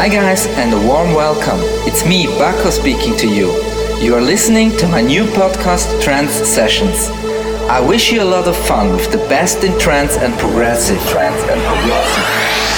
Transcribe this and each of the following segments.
Hi guys and a warm welcome. It's me, Baco speaking to you. You are listening to my new podcast Trance Sessions. I wish you a lot of fun with the best in trance and progressive. Trance and progressive.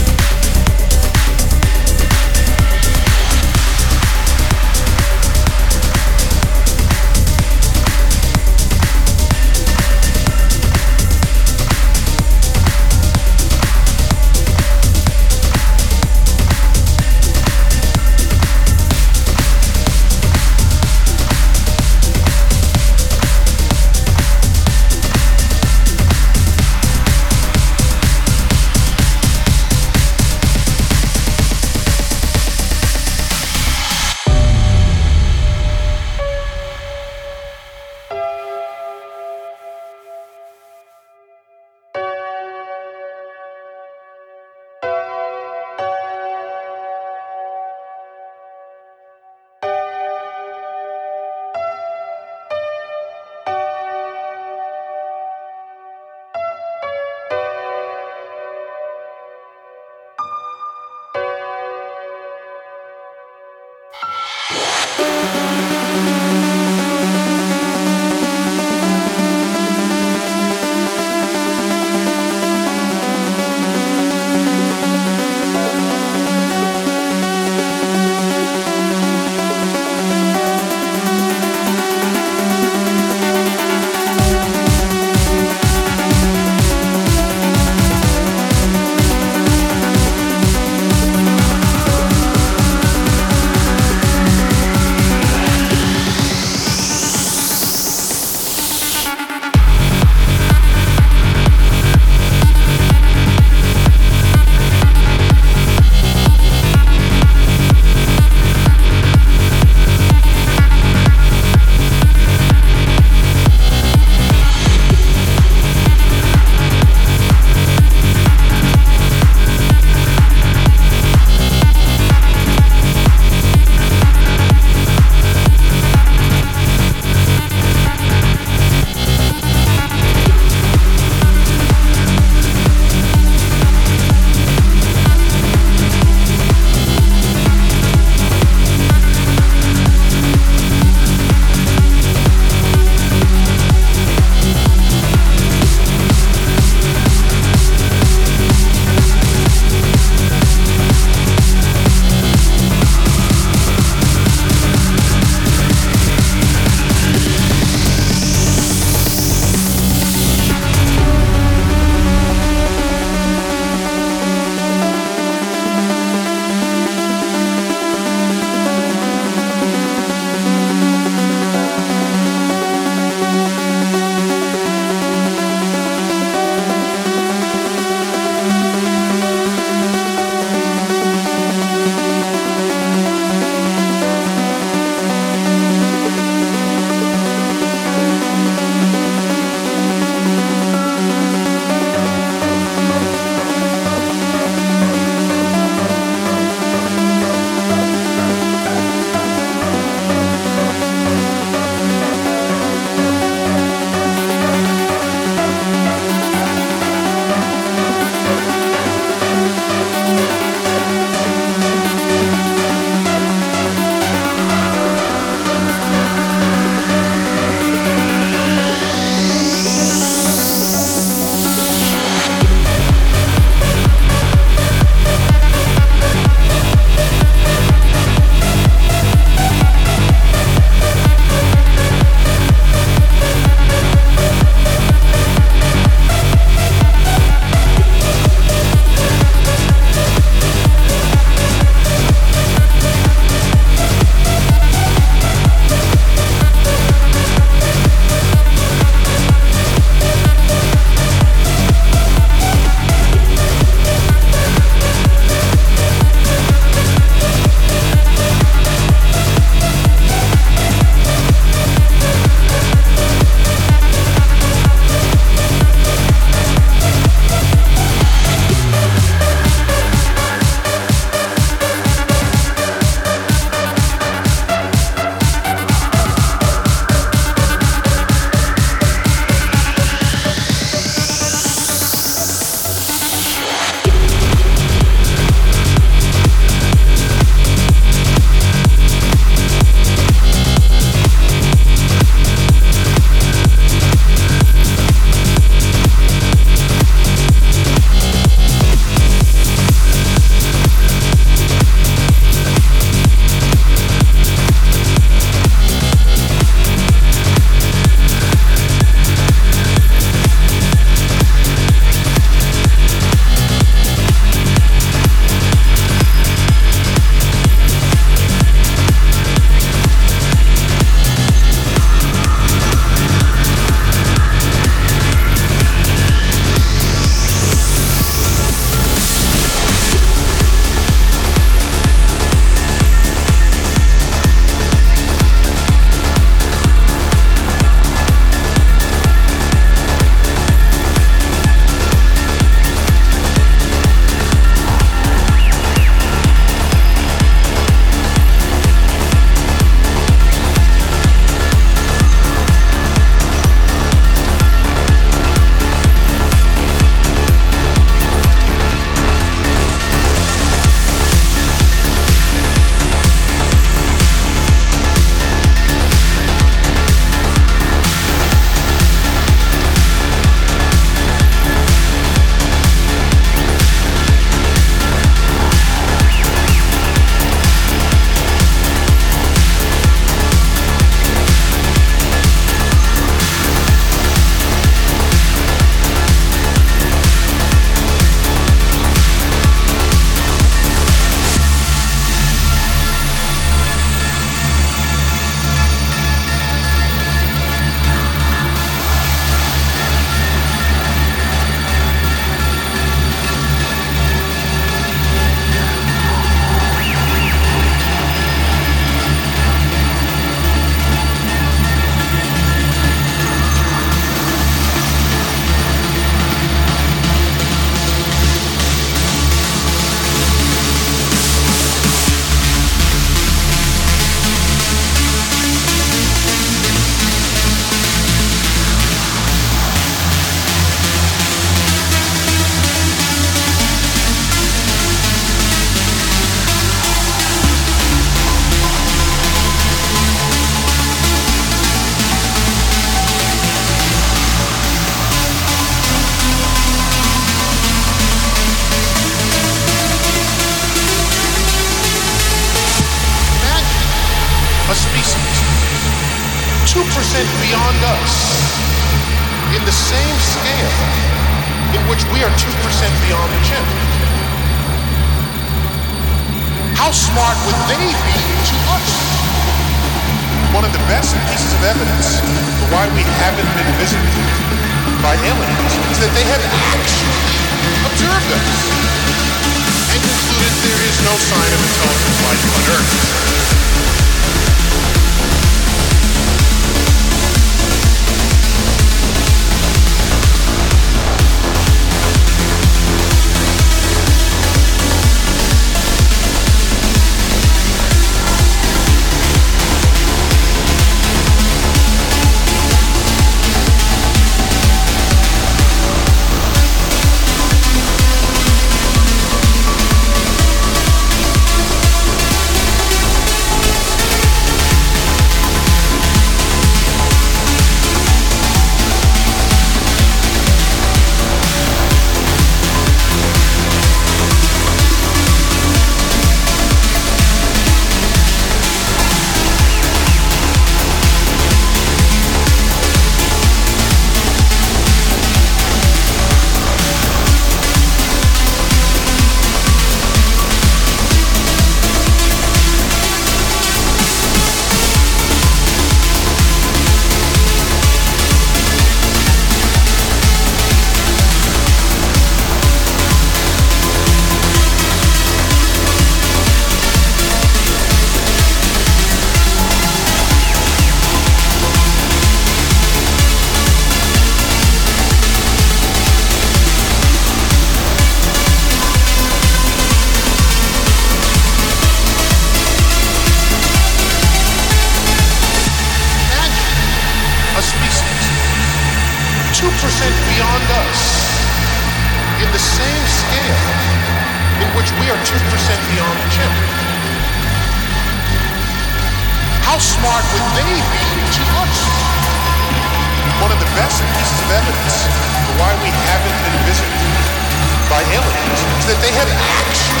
that they had actually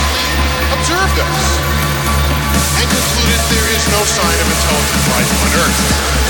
observed us and concluded there is no sign of intelligent life on Earth.